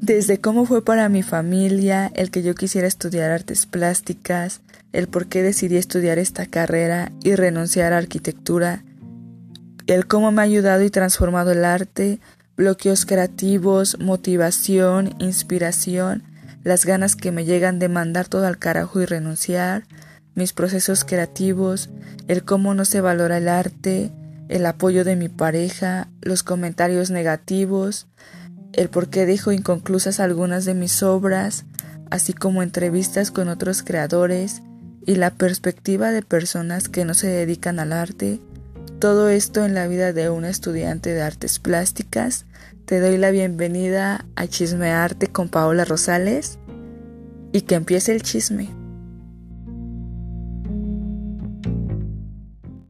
Desde cómo fue para mi familia el que yo quisiera estudiar artes plásticas, el por qué decidí estudiar esta carrera y renunciar a arquitectura, el cómo me ha ayudado y transformado el arte, bloqueos creativos, motivación, inspiración, las ganas que me llegan de mandar todo al carajo y renunciar, mis procesos creativos, el cómo no se valora el arte, el apoyo de mi pareja, los comentarios negativos, el por qué dejo inconclusas algunas de mis obras, así como entrevistas con otros creadores y la perspectiva de personas que no se dedican al arte, todo esto en la vida de una estudiante de artes plásticas. Te doy la bienvenida a Chismearte con Paola Rosales y que empiece el chisme.